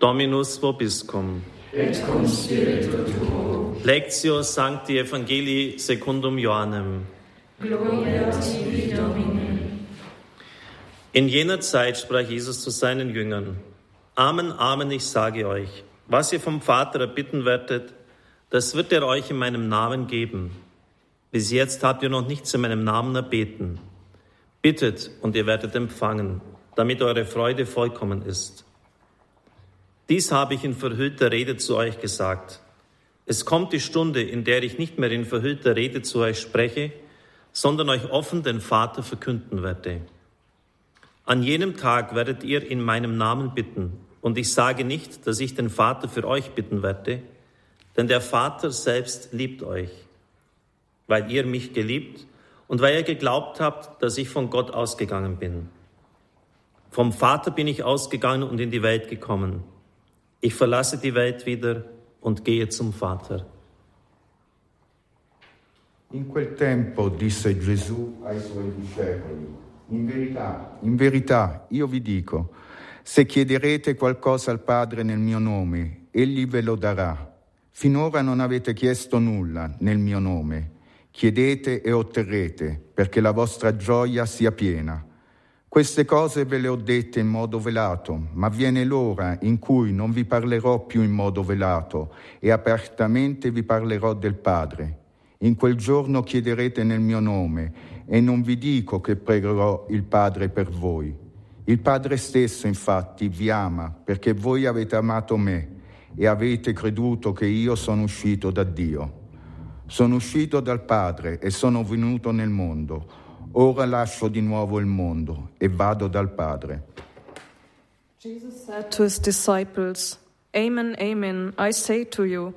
Dominus vobiscum. Et cum spiritu tuo. Lectio Sancti Evangelii secundum Johannem. Gloria tibi Domine. In jener Zeit sprach Jesus zu seinen Jüngern, Amen, Amen, ich sage euch, was ihr vom Vater erbitten werdet, das wird er euch in meinem Namen geben. Bis jetzt habt ihr noch nichts in meinem Namen erbeten. Bittet und ihr werdet empfangen, damit eure Freude vollkommen ist. Dies habe ich in verhüllter Rede zu euch gesagt. Es kommt die Stunde, in der ich nicht mehr in verhüllter Rede zu euch spreche, sondern euch offen den Vater verkünden werde. An jenem Tag werdet ihr in meinem Namen bitten, und ich sage nicht, dass ich den Vater für euch bitten werde, denn der Vater selbst liebt euch, weil ihr mich geliebt und weil ihr geglaubt habt, dass ich von Gott ausgegangen bin. Vom Vater bin ich ausgegangen und in die Welt gekommen. Ich verlasse die Welt wieder und gehe zum Vater. In quel tempo disse Gesù ai suoi discepoli, in verità, in verità, io vi dico, se chiederete qualcosa al Padre nel mio nome, egli ve lo darà. Finora non avete chiesto nulla nel mio nome. Chiedete e otterrete, perché la vostra gioia sia piena. Queste cose ve le ho dette in modo velato, ma viene l'ora in cui non vi parlerò più in modo velato e apertamente vi parlerò del Padre. In quel giorno chiederete nel mio nome e non vi dico che pregherò il Padre per voi. Il Padre stesso infatti vi ama perché voi avete amato me e avete creduto che io sono uscito da Dio. Sono uscito dal Padre e sono venuto nel mondo. Ora lascio di nuovo il mondo e vado dal Padre. Jesus said to his disciples, Amen, amen, I say to you,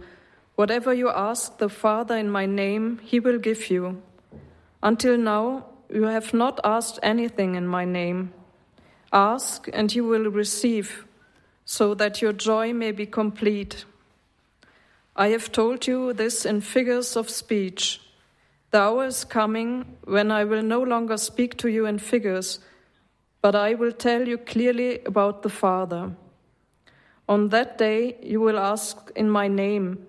whatever you ask the Father in my name, he will give you. Until now, you have not asked anything in my name. Ask, and you will receive, so that your joy may be complete. I have told you this in figures of speech. The hour is coming when I will no longer speak to you in figures, but I will tell you clearly about the Father. On that day you will ask in my name,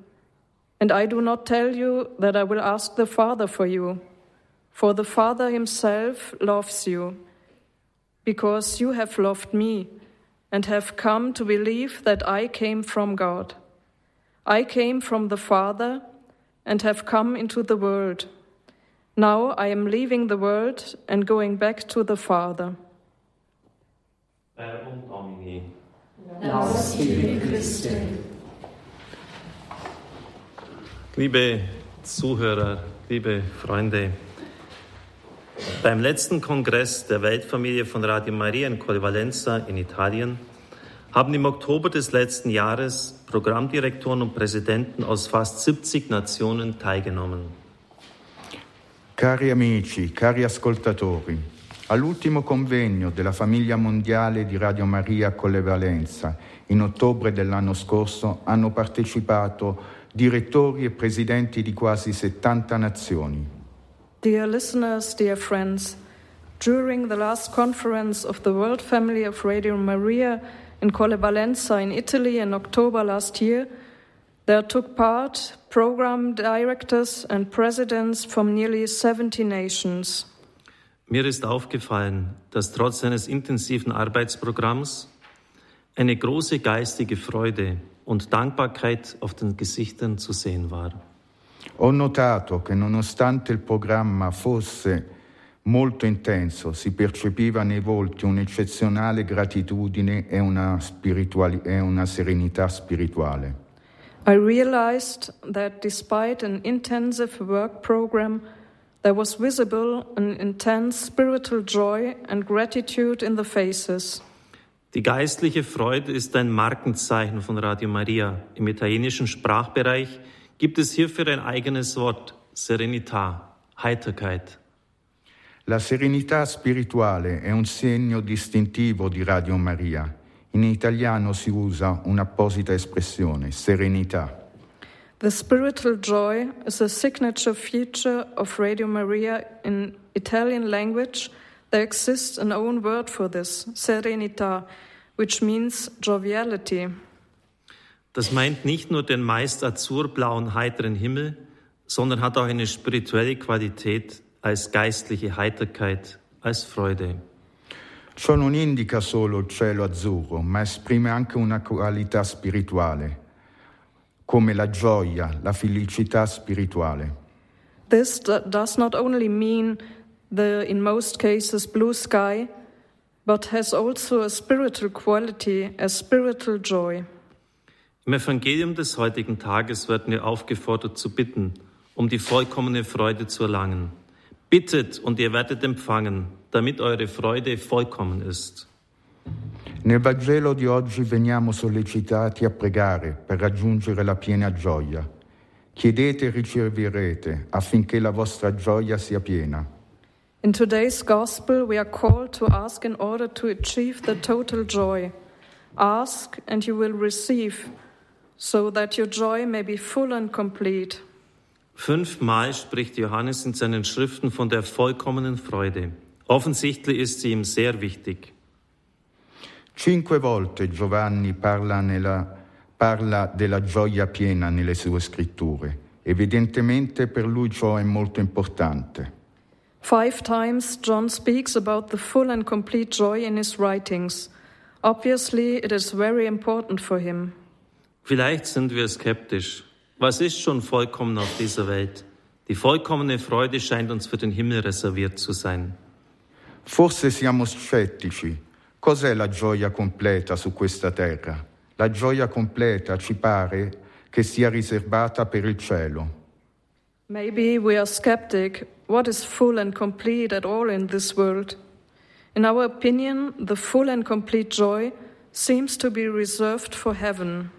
and I do not tell you that I will ask the Father for you, for the Father himself loves you, because you have loved me and have come to believe that I came from God. I came from the Father and have come into the world. Now I am leaving the world and going back to the Father. Verbum Domini. Laus tibi Christe. Liebe Zuhörer, liebe Freunde, beim letzten Kongress der Weltfamilie von Radio Maria in Colvalenza in Italien haben im Oktober des letzten Jahres Programmdirektoren und Präsidenten aus fast 70 Nationen teilgenommen. Cari amici, cari ascoltatori, all'ultimo convegno della famiglia mondiale di Radio Maria Colle Valenza in ottobre dell'anno scorso hanno partecipato direttori e presidenti di quasi 70 nazioni. Dear listeners, dear friends, during the last conference of the World Family of Radio Maria in Colle Valenza in Italy in October last year, there took part program directors and presidents from nearly 70 nations. Mir ist aufgefallen, dass trotz seines intensiven Arbeitsprogramms eine große geistige Freude und Dankbarkeit auf den Gesichtern zu sehen war. Ho notato che nonostante il programma fosse molto intenso, si percepiva nei volti un'eccezionale gratitudine e una, spirituali- e una serenità spirituale. I realized that despite an intensive work program, there was visible an intense spiritual joy and gratitude in the faces. Die geistliche Freude ist ein Markenzeichen von Radio Maria. Im italienischen Sprachbereich gibt es hierfür ein eigenes Wort, Serenità, Heiterkeit. La serenità spirituale è un segno distintivo di Radio Maria. In italiano si usa un'apposita espressione, serenità. The spiritual joy is a signature feature of Radio Maria in Italian language. There exists an own word for this, serenità, which means joviality. Das meint nicht nur den meist azurblauen, heiteren Himmel, sondern hat auch eine spirituelle Qualität als geistliche Heiterkeit, als Freude. Ciò non indica solo il cielo azzurro, ma esprime anche una qualità spirituale, come la gioia, la felicità spirituale. This does not only mean the, in most cases, blue sky, but has also a spiritual quality, a spiritual joy. Im Evangelium des heutigen Tages werden wir aufgefordert zu bitten, um die vollkommene Freude zu erlangen. Bittet und ihr werdet empfangen, damit eure Freude vollkommen ist. Nel Vangelo di oggi veniamo sollecitati a pregare per raggiungere la piena gioia. Chiedete e riceverete affinché la vostra gioia sia piena. In today's gospel, we are called to ask in order to achieve the total joy. Ask and you will receive, so that your joy may be full and complete. Fünfmal spricht Johannes in seinen Schriften von der vollkommenen Freude. Offensichtlich ist sie ihm sehr wichtig. Cinque volte Giovanni parla, nella- parla della gioia piena nelle sue scritture. Evidentemente per lui ciò è molto importante. Five times John speaks about the full and complete joy in his writings. Obviously, it is very important for him. Vielleicht sind wir skeptisch. Was ist schon vollkommen auf dieser Welt? Die vollkommene Freude scheint uns für den Himmel reserviert zu sein. Forse siamo scettici. Cos'è la gioia completa su questa terra? La gioia completa ci pare che sia riservata per il cielo. Maybe we are skeptic. What is full and complete at all in this world? In our opinion, the full and complete joy seems to be reserved for heaven.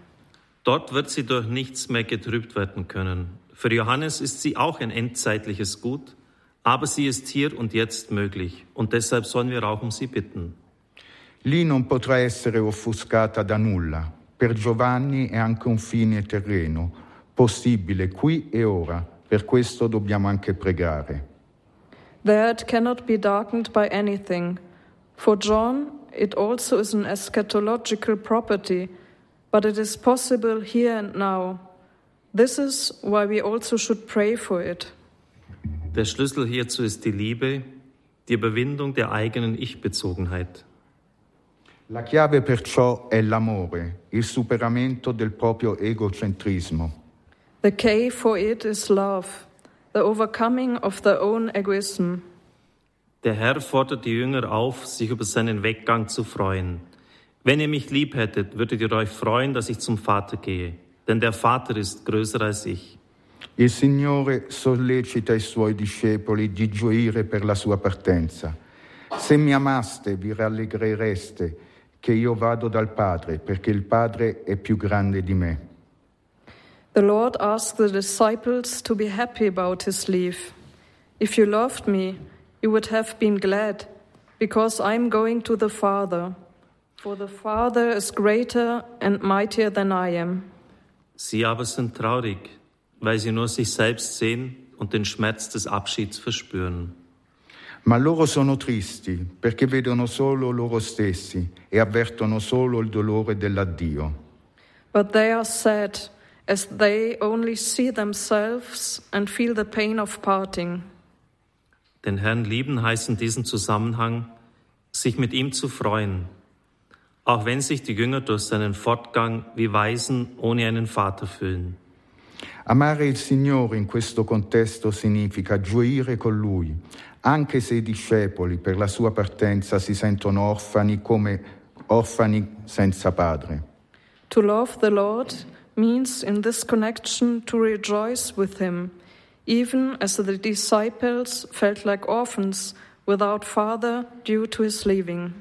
Dort wird sie durch nichts mehr getrübt werden können. Für Johannes ist sie auch ein endzeitliches Gut, aber sie ist hier und jetzt möglich und deshalb sollen wir auch um sie bitten. Lì non potrà essere offuscata da nulla. Per Giovanni è anche un fine terreno, possibile qui e ora. Per questo dobbiamo anche pregare. There it cannot be darkened by anything. For John, it also is an eschatological property, but it is possible here and now. This is why we also should pray for it. Der Schlüssel hierzu ist die Liebe, die Überwindung der eigenen Ich-Bezogenheit. La chiave perciò è l'amore, il superamento del proprio egocentrismo. The K for it is love, the overcoming of their own egoism. Der Herr fordert die Jünger auf, sich über seinen Weggang zu freuen. Wenn ihr mich lieb hättet, würdet ihr euch freuen, dass ich zum Vater gehe, denn der Vater ist größer als ich. Il Signore sollecita i suoi discepoli di gioire per la sua partenza. Se mi amaste, vi rallegrereste che io vado dal Padre, perché il Padre è più grande di me. The Lord asked the disciples to be happy about his leave. If you loved me, you would have been glad, because I am going to the Father. For the Father is greater and mightier than I am. Sie aber sind traurig, weil sie nur sich selbst sehen und den Schmerz des Abschieds verspüren. Ma loro sono tristi perché vedono solo loro stessi e avvertono solo il dolore dell'addio. But they are sad, as they only see themselves and feel the pain of parting. Den Herrn lieben heißt in diesem Zusammenhang, sich mit ihm zu freuen, auch wenn sich die Jünger durch seinen Fortgang wie Waisen ohne einen Vater fühlen. Amare il Signore in questo contesto significa gioire con Lui, anche se i discepoli per la sua partenza si sentono orfani come orfani senza padre. To love the Lord means in this connection to rejoice with him, even as the disciples felt like orphans without father due to his leaving.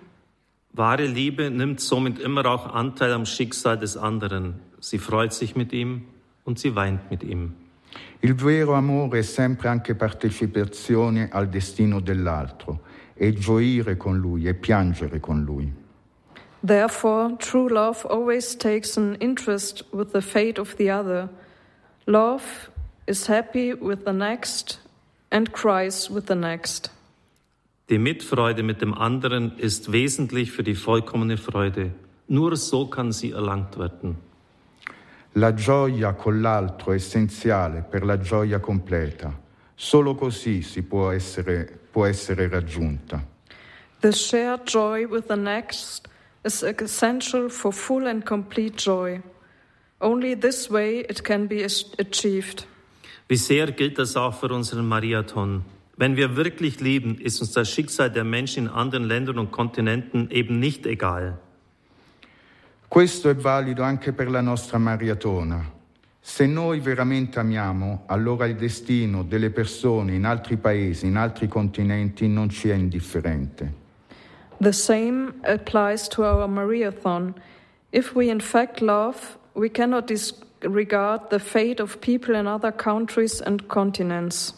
Wahre Liebe nimmt somit immer auch Anteil am Schicksal des anderen. Sie freut sich mit ihm und sie weint mit ihm. Il vero amore è sempre anche partecipazione al destino dell'altro, e gioire con Lui e piangere con Lui. Therefore, true love always takes an interest with the fate of the other. Love is happy with the next and cries with the next. Die Mitfreude mit dem anderen ist wesentlich für die vollkommene Freude. Nur so kann sie erlangt werden. La gioia con l'altro è essenziale per la gioia completa. Solo così si può essere, può essere raggiunta. The shared joy with the next is essential for full and complete joy. Only this way it can be achieved. Wie sehr gilt das auch für unseren Mariathon. Wenn wir wirklich lieben, ist uns das Schicksal der Menschen in anderen Ländern und Kontinenten eben nicht egal. Questo è valido anche per la nostra maratona. Se noi veramente amiamo, allora il destino delle persone in altri paesi, in altri continenti non ci è indifferente. The same applies to our Mariathon. If we in fact love, we cannot disregard the fate of people in other countries and continents.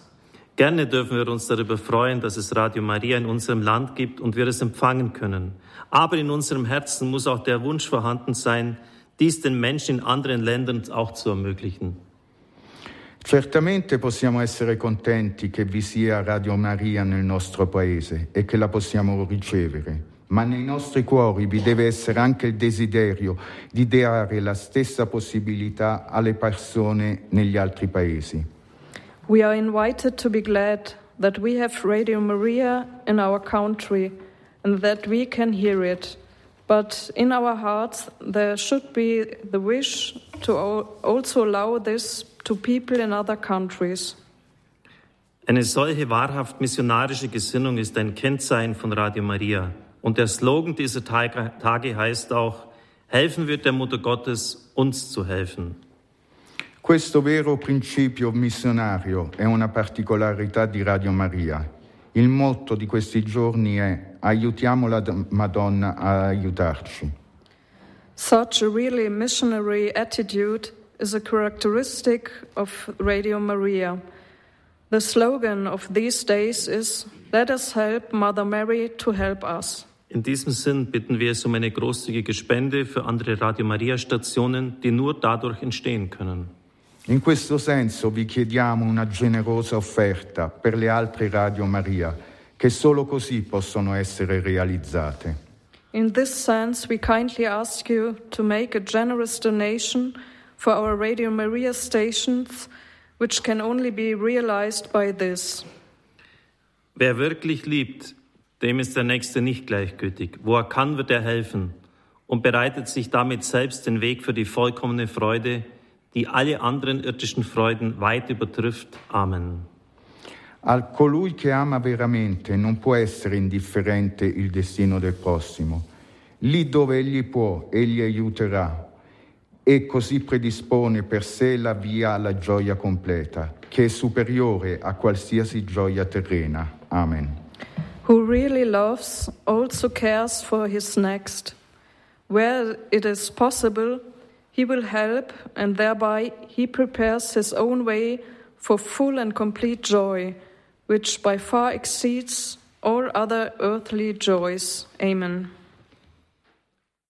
Gerne dürfen wir uns darüber freuen, dass es Radio Maria in unserem Land gibt und wir es empfangen können. Aber in unserem Herzen muss auch der Wunsch vorhanden sein, dies den Menschen in anderen Ländern auch zu ermöglichen. Certamente possiamo essere contenti che vi sia Radio Maria nel nostro paese e che la possiamo ricevere, ma nei nostri cuori vi deve essere anche il desiderio di dare la stessa possibilità alle persone negli altri paesi. We are invited to be glad that we have Radio Maria in our country and that we can hear it. But in our hearts, there should be the wish to also allow this to people in other countries. Eine solche wahrhaft missionarische Gesinnung ist ein Kennzeichen von Radio Maria. Und der Slogan dieser Tage heißt auch, helfen wir der Mutter Gottes, uns zu helfen. Questo vero principio missionario è una particolarità di Radio Maria. Il motto di questi giorni è aiutiamo la Madonna a aiutarci. Such a really missionary attitude is a characteristic of Radio Maria. The slogan of these days is Let us help Mother Mary to help us. In diesem Sinn bitten wir es um eine großzügige Spende für andere Radio Maria Stationen, die nur dadurch entstehen können. In questo senso vi chiediamo una generosa offerta per le altre Radio Maria, che solo così possono essere realizzate. In this sense, we kindly ask you to make a generous donation for our Radio Maria stations, which can only be realized by this. Wer wirklich liebt, dem ist der Nächste nicht gleichgültig. Wo er kann, wird er helfen und bereitet sich damit selbst den Weg für die vollkommene Freude, die alle anderen irdischen Freuden weit übertrifft. Amen. A colui che ama veramente non può essere indifferente il destino del prossimo. Lì dove egli può, egli aiuterà e così predispone per sé la via alla gioia completa, che è superiore a qualsiasi gioia terrena. Amen. Who really loves also cares for his next. Where it is possible, He will help, and thereby he prepares his own way for full and complete joy, which by far exceeds all other earthly joys. Amen.